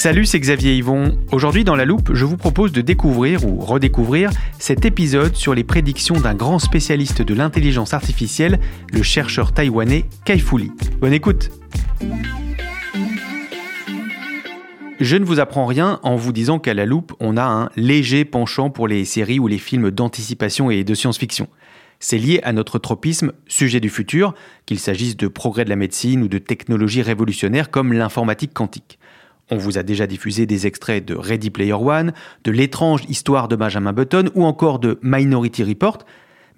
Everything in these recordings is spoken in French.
Salut, c'est Xavier Yvon. Aujourd'hui dans la loupe, je vous propose de découvrir ou redécouvrir cet épisode sur les prédictions d'un grand spécialiste de l'intelligence artificielle, le chercheur taïwanais Kai Fu. Bonne écoute. Je ne vous apprends rien en vous disant qu'à la loupe, on a un léger penchant pour les séries ou les films d'anticipation et de science-fiction. C'est lié à notre tropisme sujet du futur, qu'il s'agisse de progrès de la médecine ou de technologies révolutionnaires comme l'informatique quantique. On vous a déjà diffusé des extraits de Ready Player One, de l'étrange histoire de Benjamin Button ou encore de Minority Report,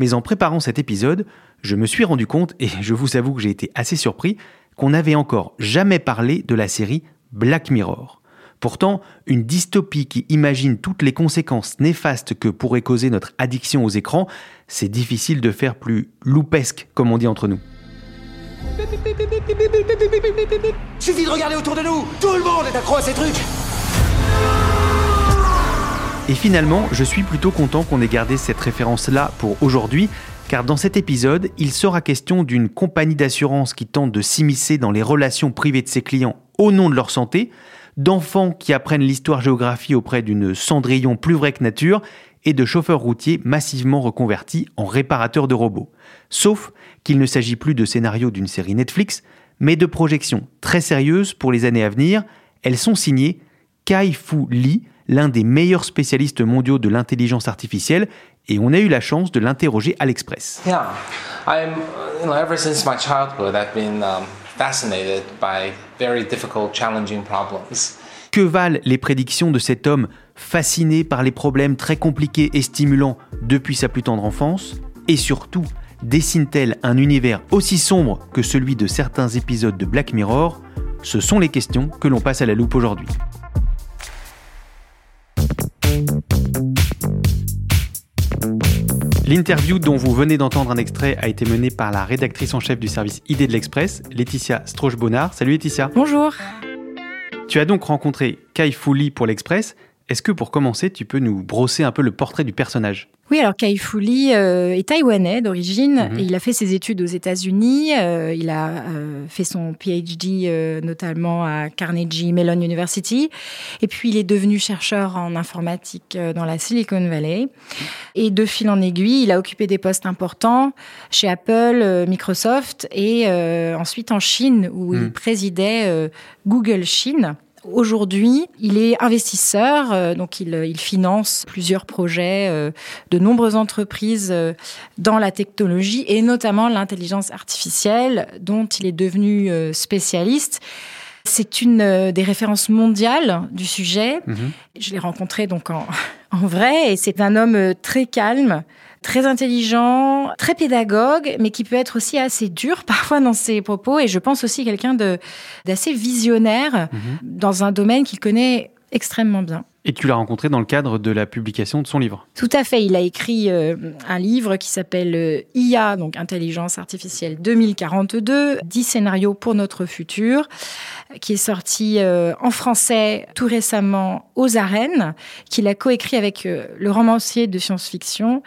mais en préparant cet épisode, je me suis rendu compte, et je vous avoue que j'ai été assez surpris, qu'on n'avait encore jamais parlé de la série Black Mirror. Pourtant, une dystopie qui imagine toutes les conséquences néfastes que pourrait causer notre addiction aux écrans, c'est difficile de faire plus loupesque, comme on dit entre nous. Suffit de regarder autour de nous. Tout le monde est accro à ces trucs. Et finalement, je suis plutôt content qu'on ait gardé cette référence-là pour aujourd'hui, car dans cet épisode, il sera question d'une compagnie d'assurance qui tente de s'immiscer dans les relations privées de ses clients au nom de leur santé, d'enfants qui apprennent l'histoire-géographie auprès d'une cendrillon plus vraie que nature, et de chauffeurs routiers massivement reconvertis en réparateurs de robots. Sauf qu'il ne s'agit plus de scénarios d'une série Netflix, mais de projections très sérieuses pour les années à venir. Elles sont signées Kai Fu Lee, l'un des meilleurs spécialistes mondiaux de l'intelligence artificielle, et on a eu la chance de l'interroger à l'Express. Yeah, I'm, you know, ever since my childhood, I've been um, fascinated by very difficult, challenging problems. Que valent les prédictions de cet homme fasciné par les problèmes très compliqués et stimulants depuis sa plus tendre enfance? Et surtout, dessine-t-elle un univers aussi sombre que celui de certains épisodes de Black Mirror? Ce sont les questions que l'on passe à la loupe aujourd'hui. L'interview dont vous venez d'entendre un extrait a été menée par la rédactrice en chef du service ID de l'Express, Laetitia Stroche-Bonnard. Salut Laetitia. Bonjour. Tu as donc rencontré Kai Fu pour l'Express. Est-ce que pour commencer, tu peux nous brosser un peu le portrait du personnage? Oui, alors Kai Fu Lee euh, est taïwanais d'origine Mhm. il a fait ses études aux États-Unis. Euh, il a euh, fait son PhD notamment à Carnegie Mellon University. Et puis il est devenu chercheur en informatique dans la Silicon Valley. Et de fil en aiguille, il a occupé des postes importants chez Apple, Microsoft et ensuite en Chine où Mhm. il présidait euh, Google Chine. Aujourd'hui, il est investisseur, euh, donc il, il finance plusieurs projets euh, de nombreuses entreprises euh, dans la technologie et notamment l'intelligence artificielle dont il est devenu euh, spécialiste. C'est une euh, des références mondiales du sujet. Mhm. Je l'ai rencontré donc en, en vrai et c'est un homme euh, très calme, très intelligent, très pédagogue, mais qui peut être aussi assez dur parfois dans ses propos. Et je pense aussi quelqu'un de d'assez visionnaire Mhm. dans un domaine qu'il connaît extrêmement bien. Et tu l'as rencontré dans le cadre de la publication de son livre. Tout à fait. Il a écrit euh, un livre qui s'appelle euh, IA, donc Intelligence artificielle 2042, 10 scénarios pour notre futur, qui est sorti euh, en français tout récemment aux arènes, qu'il a coécrit avec le romancier de science-fiction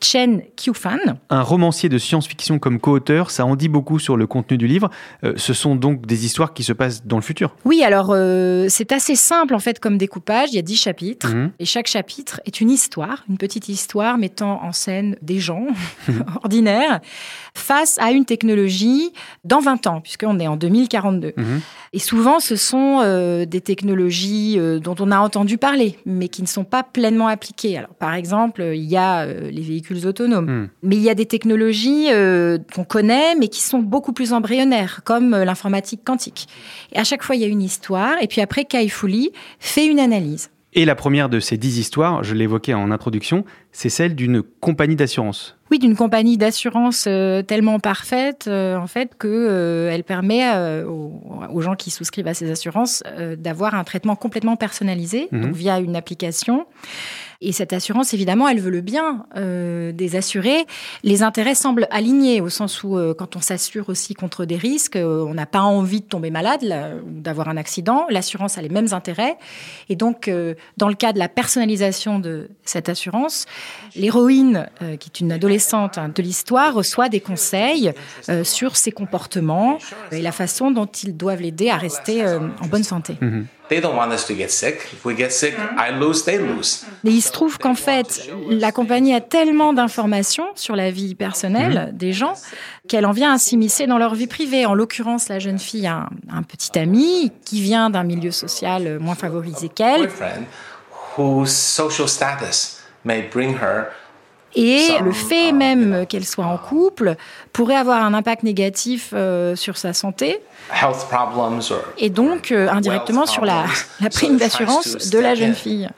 Chen Qiufan. Un romancier de science-fiction comme co-auteur, ça en dit beaucoup sur le contenu du livre. Euh, ce sont donc des histoires qui se passent dans le futur. Oui, alors euh, c'est assez simple en fait comme découpage. Il y a dix chapitres Mhm. et chaque chapitre est une histoire, une petite histoire mettant en scène des gens ordinaires face à une technologie dans 20 ans, puisqu'on est en 2042. Mhm. Et souvent, ce sont euh, des technologies euh, dont on a entendu parler, mais qui ne sont pas pleinement appliquées. Alors, par exemple, il y a euh, les véhicules autonomes, Mhm. mais il y a des technologies euh, qu'on connaît, mais qui sont beaucoup plus embryonnaires, comme euh, l'informatique quantique. Et à chaque fois, il y a une histoire, et puis après, Kai Fu Lee fait une analyse. Et la première de ces dix histoires, je l'évoquais en introduction, c'est celle d'une compagnie d'assurance. Oui, d'une compagnie d'assurance euh, tellement parfaite, euh, en fait, que euh, elle permet aux, gens qui souscrivent à ces assurances d'avoir un traitement complètement personnalisé, Mhm. donc via une application. Et cette assurance, évidemment, elle veut le bien euh, des assurés. Les intérêts semblent alignés, au sens où, euh, quand on s'assure aussi contre des risques, euh, on n'a pas envie de tomber malade là, ou d'avoir un accident. L'assurance a les mêmes intérêts. Et donc, euh, dans le cas de la personnalisation de cette assurance, l'héroïne, euh, qui est une adolescente hein, de l'histoire, reçoit des conseils euh, sur ses comportements et la façon dont ils doivent l'aider à rester en bonne santé. They don't want us to get sick. If we get sick, I lose, they lose. Mais il se trouve qu'en fait, la compagnie a tellement d'informations sur la vie personnelle des gens qu'elle en vient à s'immiscer dans leur vie privée. En l'occurrence, la jeune fille a un, un petit ami qui vient d'un milieu social moins favorisé qu'elle. Boyfriend whose social status may bring her Et le fait même qu'elle soit en couple pourrait avoir un impact négatif euh, sur sa santé health problems or et donc euh, indirectement sur la, prime d'assurance de la jeune fille.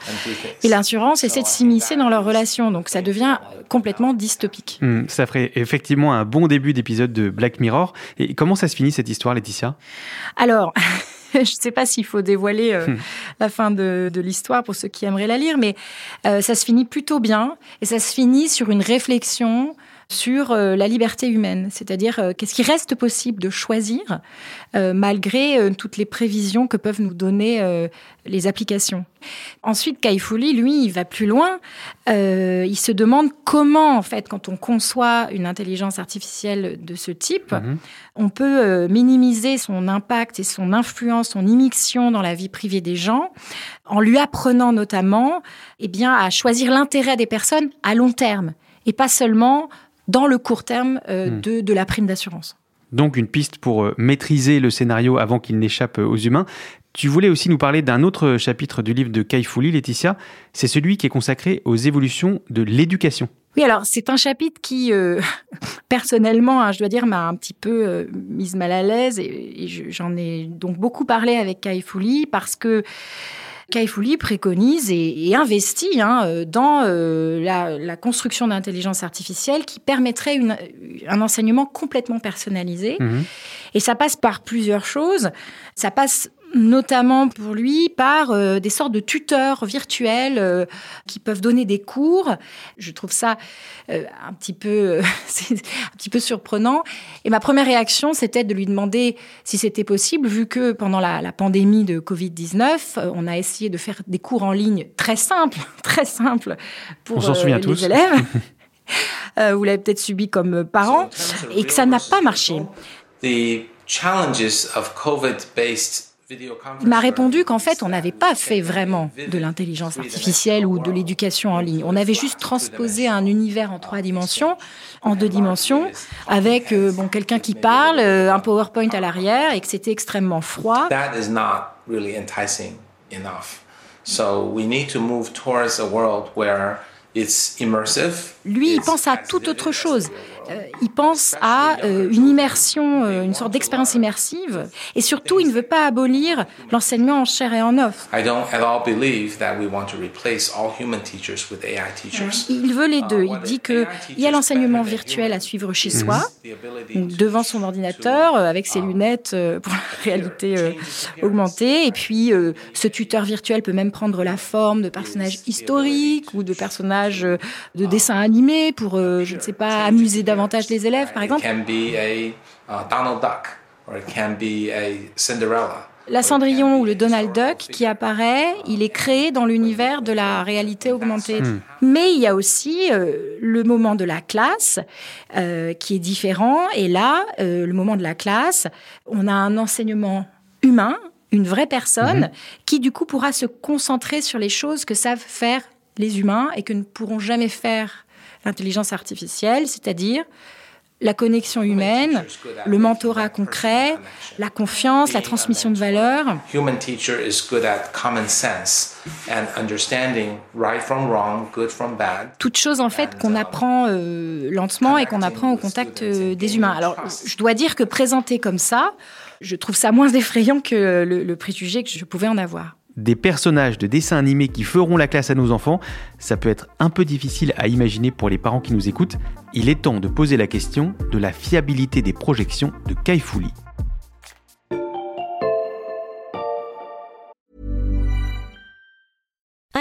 Et l'assurance essaie de s'immiscer dans leur relation, donc ça devient complètement dystopique. Hmm, ça ferait effectivement un bon début d'épisode de Black Mirror. Et comment ça se finit cette histoire, Laetitia? Alors, je ne sais pas s'il faut dévoiler euh, Hmm. la fin de, de l'histoire pour ceux qui aimeraient la lire, mais euh, ça se finit plutôt bien et ça se finit sur une réflexion sur euh, la liberté humaine, c'est-à-dire euh, qu'est-ce qui reste possible de choisir euh, malgré toutes les prévisions que peuvent nous donner les applications. Ensuite, Kai Fu Lee, lui, il va plus loin. Euh, il se demande comment, en fait, quand on conçoit une intelligence artificielle de ce type, Mhm. on peut euh, minimiser son impact et son influence, son immixtion dans la vie privée des gens, en lui apprenant notamment eh bien, à choisir l'intérêt des personnes à long terme, et pas seulement dans le court terme euh, Hmm. de, de la prime d'assurance. Donc une piste pour euh, maîtriser le scénario avant qu'il n'échappe euh, aux humains. Tu voulais aussi nous parler d'un autre chapitre du livre de Kai Lee, Laetitia. C'est celui qui est consacré aux évolutions de l'éducation. Oui, alors c'est un chapitre qui, euh, personnellement, hein, je dois dire, m'a un petit peu euh, mise mal à l'aise et, et je- j'en ai donc beaucoup parlé avec Kai Lee parce que Kai Fu Lee préconise et, et investit hein, euh, dans euh, la, la construction d'intelligence artificielle qui permettrait une- un enseignement complètement personnalisé. Mhm. Et ça passe par plusieurs choses. Ça passe notamment pour lui par euh, des sortes de tuteurs virtuels euh, qui peuvent donner des cours. Je trouve ça euh, un petit peu euh, un petit peu surprenant. Et ma première réaction, c'était de lui demander si c'était possible, vu que pendant la, la pandémie de Covid-19, euh, on a essayé de faire des cours en ligne très simples, très simples pour les tous. élèves. Euh, vous l'avez peut-être subi comme parent, et que ça n'a pas marché. The challenges of COVID-based Il m'a répondu qu'en fait, on n'avait pas fait vraiment de l'intelligence artificielle ou de l'éducation en ligne. On avait juste transposé un univers en trois dimensions, en deux dimensions, avec euh, bon quelqu'un qui parle, euh, un PowerPoint à l'arrière, et que c'était extrêmement froid. So we need to move towards a world where. Lui, il it's pense à toute autre chose. Euh, il pense à euh, une immersion, euh, une sorte d'expérience immersive. Et surtout, il ne veut pas abolir l'enseignement en chair et en os. I don't at all believe that we want to replace all human teachers with AI teachers. Il veut les deux. Uh, Il what dit AI que il y a l'enseignement virtuel à suivre chez soi, to devant son ordinateur, euh, avec ses um, lunettes euh, pour la réalité euh, augmentée. Et puis, euh, ce tuteur virtuel peut même prendre la forme de personnages historiques ou de personnages euh, de dessins animés pour, euh, je ne sais pas, amuser davantage les élèves, par It exemple. can be a uh, Donald Duck or it can be a Cinderella. la Cendrillon ou le Donald Duck qui apparaît, il est créé dans l'univers de la réalité augmentée. Hmm. Mais il y a aussi euh, le moment de la classe euh, qui est différent. Et là, euh, le moment de la classe, on a un enseignement humain, une vraie personne, Mhm. qui du coup pourra se concentrer sur les choses que savent faire les humains et que ne pourront jamais faire l'intelligence artificielle, c'est-à-dire la connexion humaine, le mentorat concret, la confiance, la transmission de valeurs. Human teacher is good at common sense and understanding right from wrong, good from bad. Toutes choses en fait qu'on apprend euh, lentement et qu'on apprend au contact euh, des humains. Alors, je dois dire que présenté comme ça, je trouve ça moins effrayant que le, le préjugé que je pouvais en avoir. Des personnages de dessins animés qui feront la classe à nos enfants, ça peut être un peu difficile à imaginer pour les parents qui nous écoutent. Il est temps de poser la question de la fiabilité des projections de Kai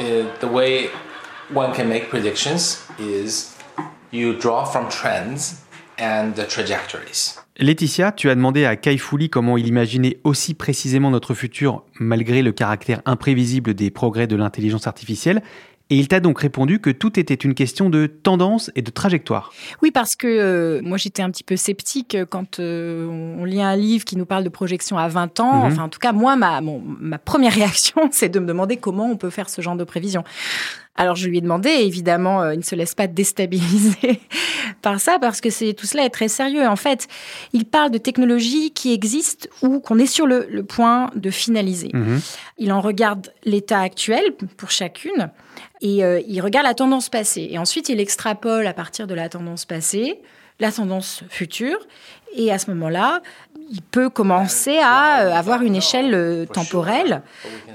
Uh, the way one can make predictions is you draw from trends and the trajectories. Laetitia, tu as demandé à Kai Lee comment il imaginait aussi précisément notre futur malgré le caractère imprévisible des progrès de l'intelligence artificielle. Et il t'a donc répondu que tout était une question de tendance et de trajectoire. Oui, parce que euh, moi j'étais un petit peu sceptique quand euh, on lit un livre qui nous parle de projection à 20 ans. Mhm. Enfin, en tout cas, moi, ma, mon- ma première réaction, c'est de me demander comment on peut faire ce genre de prévision. Alors je lui ai demandé, évidemment, euh, il ne se laisse pas déstabiliser par ça, parce que c'est tout cela est très sérieux. En fait, il parle de technologies qui existent ou qu'on est sur le, le point de finaliser. Mhm. Il en regarde l'état actuel pour chacune et euh, il regarde la tendance passée. Et ensuite, il extrapole à partir de la tendance passée la tendance future. Et à ce moment-là, il peut commencer à euh, avoir une échelle temporelle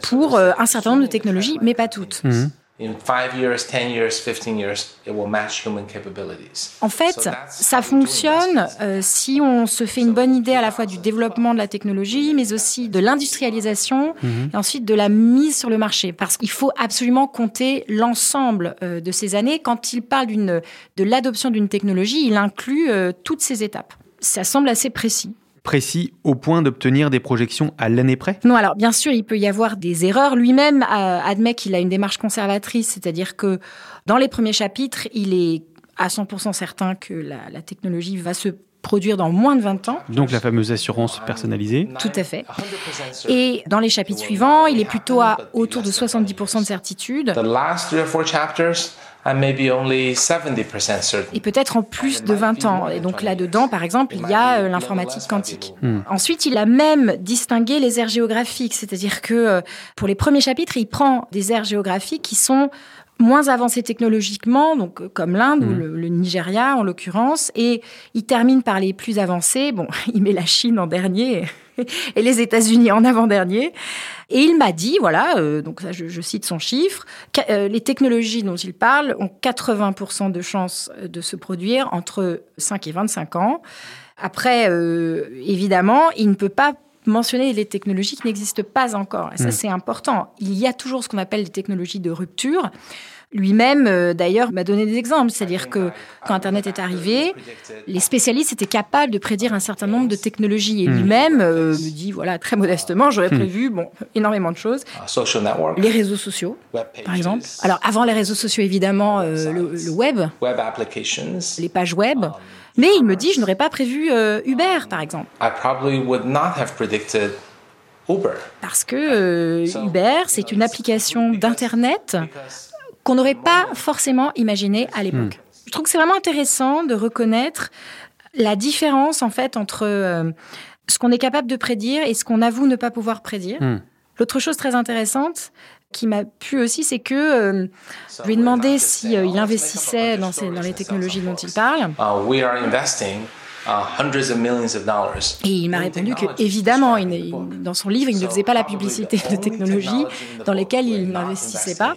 pour un certain nombre de technologies, mais pas toutes. Mhm. In five years, 10 years, 15 years, it will match human capabilities. En fait, ça fonctionne euh, si on se fait une bonne idée à la fois du développement de la technologie, mais aussi de l'industrialisation Mhm. et ensuite de la mise sur le marché. Parce qu'il faut absolument compter l'ensemble euh, de ces années. Quand il parle d'une, de l'adoption d'une technologie, il inclut euh, toutes ces étapes. Ça semble assez précis. Précis au point d'obtenir des projections à l'année près? Non, alors bien sûr, il peut y avoir des erreurs. Lui-même euh, admet qu'il a une démarche conservatrice, c'est-à-dire que dans les premiers chapitres, il est à 100% certain que la, la technologie va se produire dans moins de 20 ans. Donc la fameuse assurance personnalisée. Tout à fait. 100% certain. Et dans les chapitres suivants, il est plutôt à autour de 70% de certitude. The last three or four chapters, and maybe only 70% certain. Et peut-être en plus de 20 ans. Et donc là-dedans, par exemple, il y a euh, l'informatique quantique. Ensuite, il a même distingué les aires géographiques, c'est-à-dire que euh, pour les premiers chapitres, il prend des aires géographiques qui sont moins avancées technologiquement, donc euh, comme l'Inde ou le, le Nigeria en l'occurrence, et il termine par les plus avancées. Bon, il met la Chine en dernier et les États-Unis en avant-dernier. Et il m'a dit, voilà, euh, donc ça, je, je cite son chiffre, euh, les technologies dont il parle ont 80% de chances de se produire entre 5 et 25 ans. Après, euh, évidemment, il ne peut pas mentionner les technologies qui n'existent pas encore. Et ça, Mm. c'est important. Il y a toujours ce qu'on appelle des technologies de rupture. Lui-même, euh, d'ailleurs, m'a donné des exemples. C'est-à-dire que quand Internet est arrivé, les spécialistes étaient capables de prédire un certain nombre de technologies. Et Mm. lui-même euh, me dit, voilà, très modestement, j'aurais prévu bon, énormément de choses. Social network, Les réseaux sociaux, web par exemple. Alors, avant les réseaux sociaux, évidemment, euh, le, le web, web applications. les pages web. Mais il me dit, je n'aurais pas prévu euh, Uber, par exemple. I probably would not have predicted Uber. Parce que euh, Uber, c'est une application d'Internet qu'on n'aurait pas forcément imaginé à l'époque. Je trouve que c'est vraiment intéressant de reconnaître la différence, en fait, entre euh, ce qu'on est capable de prédire et ce qu'on avoue ne pas pouvoir prédire. Hmm. L'autre chose très intéressante, qui m'a plu aussi, c'est que euh, je lui ai demandé si euh, il investissait dans, ces, dans les technologies dont il parle. Investing uh. Et il m'a répondu que, évidemment, il, il- dans son livre, il ne faisait pas la publicité de technologies dans lesquelles il n'investissait pas.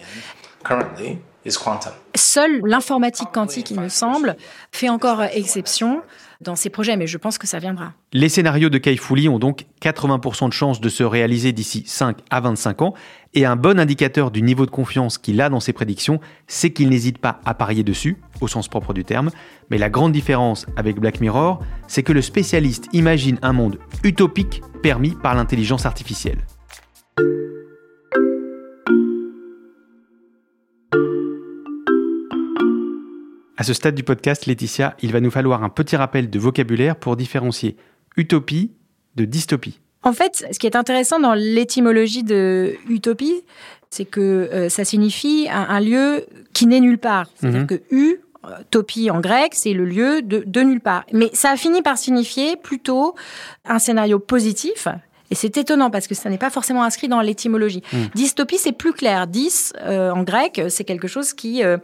Seule l'informatique quantique, il me semble, fait encore exception dans ses projets, mais je pense que ça viendra. Les scénarios de Kai Fu Lee ont donc 80% de chances de se réaliser d'ici 5 à 25 ans, et un bon indicateur du niveau de confiance qu'il a dans ses prédictions, c'est qu'il n'hésite pas à parier dessus, au sens propre du terme. Mais la grande différence avec Black Mirror, c'est que le spécialiste imagine un monde utopique permis par l'intelligence artificielle. À ce stade du podcast, Laetitia, il va nous falloir un petit rappel de vocabulaire pour différencier utopie de dystopie. En fait, ce qui est intéressant dans l'étymologie de utopie, c'est que euh, ça signifie un, un lieu qui n'est nulle part. C'est-à-dire Mhm. que u, topie en grec, c'est le lieu de, de nulle part. Mais ça a fini par signifier plutôt un scénario positif. Et c'est étonnant parce que ça n'est pas forcément inscrit dans l'étymologie. Dystopie, c'est plus clair. Dys, euh, en grec, c'est quelque chose qui euh,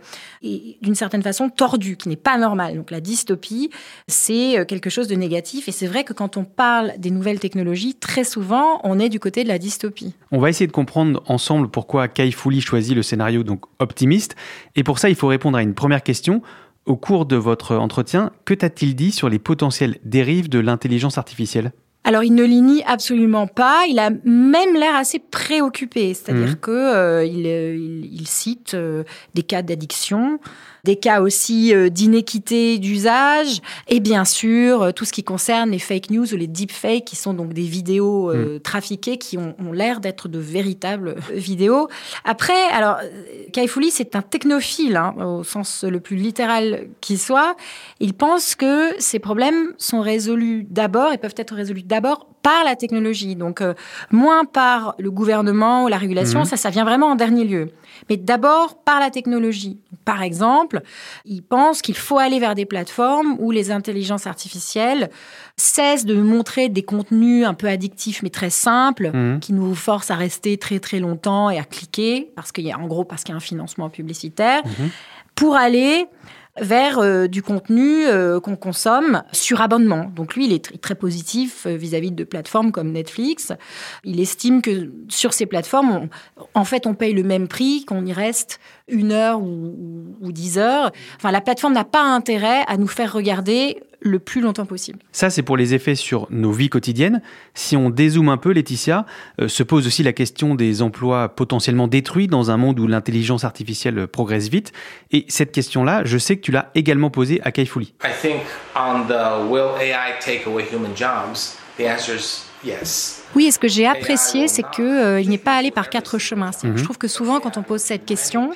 est d'une certaine façon tordu, qui n'est pas normal. Donc la dystopie, c'est euh, quelque chose de négatif. Et c'est vrai que quand on parle des nouvelles technologies, très souvent, on est du côté de la dystopie. On va essayer de comprendre ensemble pourquoi Kai Lee choisit le scénario donc optimiste. Et pour ça, il faut répondre à une première question. Au cours de votre entretien, que t'a-t-il dit sur les potentielles dérives de l'intelligence artificielle? Alors, il ne les nie absolument pas. Il a même l'air assez préoccupé. C'est-à-dire Mhm. que euh, il, euh, il- il cite euh, des cas d'addiction, des cas aussi euh, d'inéquité d'usage, et bien sûr euh, tout ce qui concerne les fake news ou les deepfakes, qui sont donc des vidéos euh, trafiquées qui ont, ont l'air d'être de véritables vidéos. Après, alors, Kai Fu Lee, c'est un technophile, hein, au sens le plus littéral qui soit. Il pense que ces problèmes sont résolus d'abord et peuvent être résolus d'abord par la technologie. Donc, euh, moins par le gouvernement ou la régulation, Mhm. ça, ça vient vraiment en dernier lieu. Mais d'abord par la technologie. Par exemple, il pense qu'il faut aller vers des plateformes où les intelligences artificielles cessent de montrer des contenus un peu addictifs mais très simples, Mhm. qui nous forcent à rester très très longtemps et à cliquer, parce qu'il y a en gros parce qu'il y a un financement publicitaire, pour aller vers euh, du contenu euh, qu'on consomme sur abonnement. Donc lui, il est tr- très positif euh, vis-à-vis de plateformes comme Netflix. Il estime que sur ces plateformes, en fait, on paye le même prix, qu'on y reste une heure ou, ou- ou dix heures. Enfin, la plateforme n'a pas intérêt à nous faire regarder le plus longtemps possible. Ça, c'est pour les effets sur nos vies quotidiennes. Si on dézoome un peu, Laetitia, euh, se pose aussi la question des emplois potentiellement détruits dans un monde où l'intelligence artificielle progresse vite. Et cette question-là, je sais que tu l'as également posée à Kai Fu Lee. I think on the will AI take away human jobs, the answer is yes. Oui, et ce que j'ai apprécié, c'est que euh, n'est pas allé par quatre chemins. Je trouve que souvent, quand on pose cette question,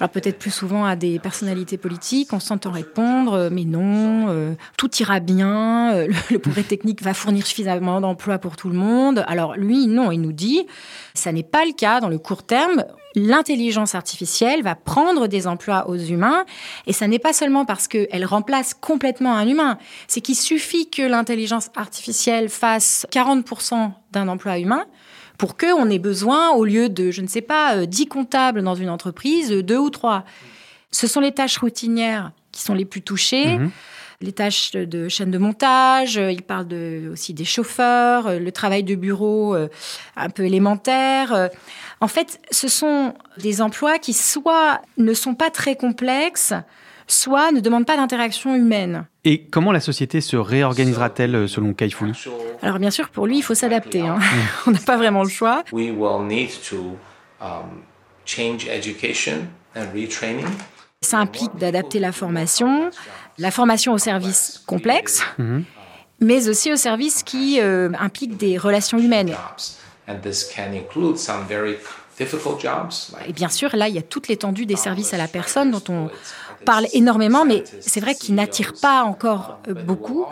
alors peut-être plus souvent à des personnalités politiques, on s'entend répondre, euh, mais non, euh, tout ira bien, euh, le, le progrès technique va fournir suffisamment d'emplois pour tout le monde. Alors lui, non, il nous dit, ça n'est pas le cas dans le court terme. L'intelligence artificielle va prendre des emplois aux humains, et ça n'est pas seulement parce qu'elle remplace complètement un humain, c'est qu'il suffit que l'intelligence artificielle fasse 40% d'un emploi humain pour qu'on ait besoin, au lieu de, je ne sais pas, euh, 10 comptables dans une entreprise, euh, deux ou trois. Ce sont les tâches routinières qui sont les plus touchées. Mhm. Les tâches de chaîne de montage, euh, il parle de, aussi des chauffeurs, euh, le travail de bureau euh, un peu élémentaire. En fait, ce sont des emplois qui soit ne sont pas très complexes, soit ne demandent pas d'interaction humaine. Et comment la société se réorganisera-t-elle selon Kai Fu Lee Alors bien sûr, pour lui, il faut s'adapter. hein. On n'a pas vraiment le choix. We will need to um, change education and retraining. Ça implique d'adapter la formation, la formation aux services complexes, mais aussi aux services qui euh, impliquent des relations humaines. jobs. And this can include some very difficult jobs. Et bien sûr, là, il y a toute l'étendue des services à la personne dont on parle énormément, mais c'est vrai qu'ils n'attirent pas encore euh, beaucoup.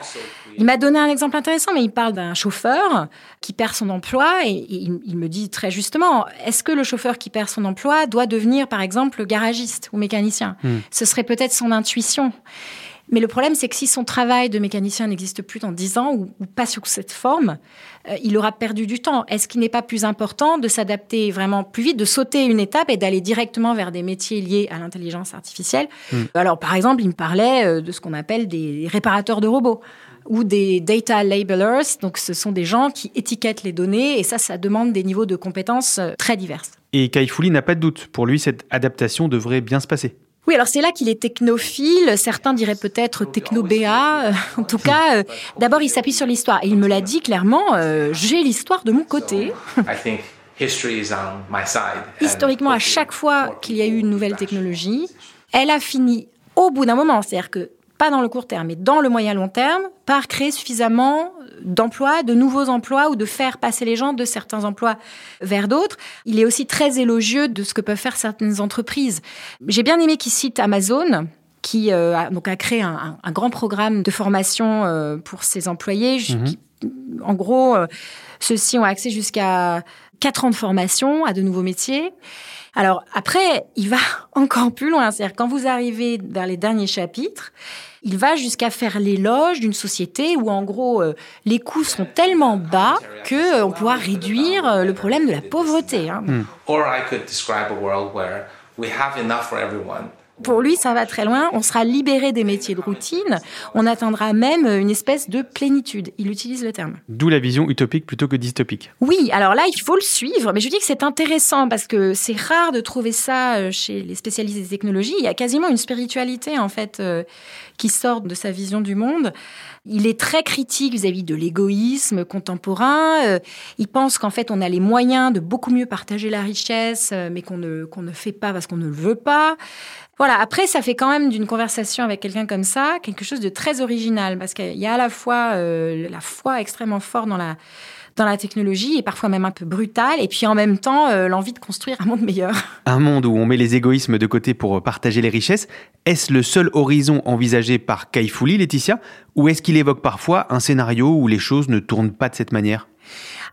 Il m'a donné un exemple intéressant, mais il parle d'un chauffeur qui perd son emploi et il, il me dit très justement, est-ce que le chauffeur qui perd son emploi doit devenir, par exemple, garagiste ou mécanicien? Ce serait peut-être son intuition. Mais le problème, c'est que si son travail de mécanicien n'existe plus dans 10 ans ou, pas sous cette forme, euh, il aura perdu du temps. Est-ce qu'il n'est pas plus important de s'adapter vraiment plus vite, de sauter une étape et d'aller directement vers des métiers liés à l'intelligence artificielle hmm. Alors, par exemple, il me parlait euh, de ce qu'on appelle des réparateurs de robots ou des data labelers. Donc, ce sont des gens qui étiquettent les données et ça, ça demande des niveaux de compétences euh, très divers. Et Kaifouli n'a pas de doute. Pour lui, cette adaptation devrait bien se passer. Oui, alors c'est là qu'il est technophile. Certains diraient peut-être techno-BA. En tout cas, euh, d'abord, il s'appuie sur l'histoire. Et il me l'a dit clairement, euh, j'ai l'histoire de mon côté. Historiquement, à chaque fois qu'il y a eu une nouvelle technologie, elle a fini au bout d'un moment. C'est-à-dire que pas dans le court terme, mais dans le moyen long terme, par créer suffisamment d'emplois, de nouveaux emplois ou de faire passer les gens de certains emplois vers d'autres. Il est aussi très élogieux de ce que peuvent faire certaines entreprises. J'ai bien aimé qu'il cite Amazon qui euh, a, donc a créé un, grand programme de formation euh, pour ses employés. Mhm. en gros, euh, ceux-ci ont accès jusqu'à quatre ans de formation à de nouveaux métiers. Alors après, il va encore plus loin. C'est-à-dire quand vous arrivez vers les derniers chapitres, il va jusqu'à faire l'éloge d'une société où en gros euh, les coûts sont tellement bas que euh, on pourra réduire euh, le problème de la pauvreté. Hein. Hmm. Pour lui, ça va très loin. On sera libéré des métiers de routine. On atteindra même une espèce de plénitude. Il utilise le terme. D'où la vision utopique plutôt que dystopique. Oui, alors là, il faut le suivre. Mais je dis que c'est intéressant parce que c'est rare de trouver ça euh, chez les spécialistes des technologies. Il y a quasiment une spiritualité, en fait, euh, qui sort de sa vision du monde. Il est très critique vis-à-vis de l'égoïsme contemporain. Euh, il pense qu'en fait, on a les moyens de beaucoup mieux partager la richesse, mais qu'on ne, qu'on ne fait pas parce qu'on ne le veut pas. Voilà, après, ça fait quand même d'une conversation avec quelqu'un comme ça quelque chose de très original, parce qu'il y a à la fois euh, la foi extrêmement forte dans la, dans la technologie et parfois même un peu brutale, et puis en même temps euh, l'envie de construire un monde meilleur. Un monde où on met les égoïsmes de côté pour partager les richesses, est-ce le seul horizon envisagé par Kaifouli, Laetitia, ou est-ce qu'il évoque parfois un scénario où les choses ne tournent pas de cette manière?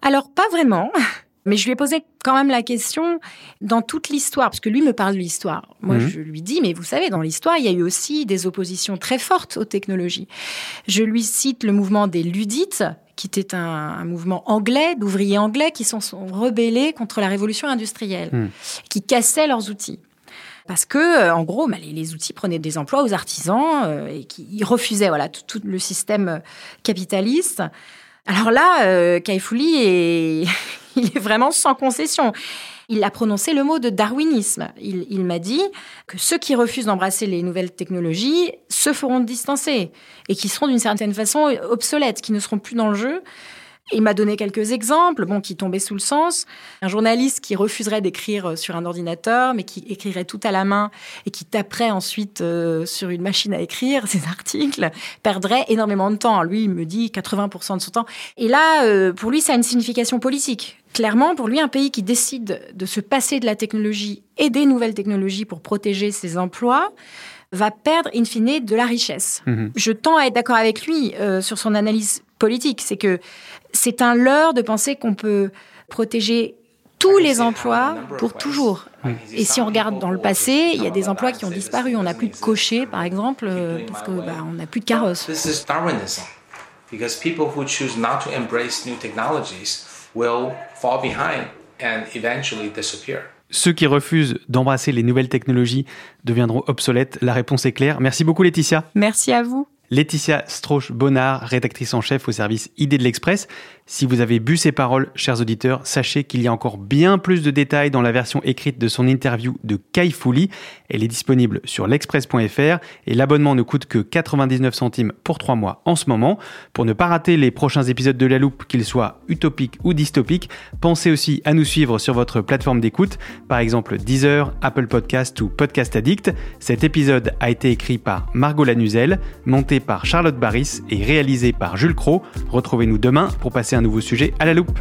Alors pas vraiment. Mais je lui ai posé quand même la question dans toute l'histoire, parce que lui me parle de l'histoire. Moi, mhm. je lui dis, mais vous savez, dans l'histoire, il y a eu aussi des oppositions très fortes aux technologies. Je lui cite le mouvement des Ludites, qui était un, mouvement anglais, d'ouvriers anglais, qui sont, sont, rebellés contre la révolution industrielle, mhm. qui cassaient leurs outils. Parce que, euh, en gros, bah, les, outils prenaient des emplois aux artisans euh, et qui refusaient voilà, tout, le système euh, capitaliste. Alors là, euh, Kaifouli est il est vraiment sans concession. Il a prononcé le mot de darwinisme. Il, m'a dit que ceux qui refusent d'embrasser les nouvelles technologies se feront distancer et qui seront d'une certaine façon obsolètes, qui ne seront plus dans le jeu. Il m'a donné quelques exemples, bon, qui tombaient sous le sens. Un journaliste qui refuserait d'écrire euh, sur un ordinateur, mais qui écrirait tout à la main et qui taperait ensuite euh, sur une machine à écrire ses articles, perdrait énormément de temps. Lui, il me dit 80% de son temps. Et là, euh, pour lui, ça a une signification politique. Clairement, pour lui, un pays qui décide de se passer de la technologie et des nouvelles technologies pour protéger ses emplois, va perdre in fine de la richesse. Mhm. Je tends à être d'accord avec lui sur son analyse politique. C'est que c'est un leurre de penser qu'on peut protéger tous les emplois pour toujours. Et si on regarde dans le passé, il y a des emplois qui ont disparu. On n'a plus de cochers, par exemple, euh, parce qu'on bah, n'a plus de carrosses. Because people who choose not to embrace new technologies will fall behind and eventually disappear. Ceux qui refusent d'embrasser les nouvelles technologies deviendront obsolètes. La réponse est claire. Merci beaucoup Laetitia. Merci à vous. Laetitia Strauch-Bonnard, rédactrice en chef au service Idées de l'Express. Si vous avez bu ces paroles, chers auditeurs, sachez qu'il y a encore bien plus de détails dans la version écrite de son interview de Kai Fouli. Elle est disponible sur l'express.fr et l'abonnement ne coûte que 99 centimes pour 3 mois en ce moment. Pour ne pas rater les prochains épisodes de La Loupe, qu'ils soient utopiques ou dystopiques, pensez aussi à nous suivre sur votre plateforme d'écoute, par exemple Deezer, Apple Podcast ou Podcast Addict. Cet épisode a été écrit par Margot Lanuzel, monté par Charlotte Barris et réalisé par Jules Cro. Retrouvez-nous demain pour passer un nouveau sujet à la loupe.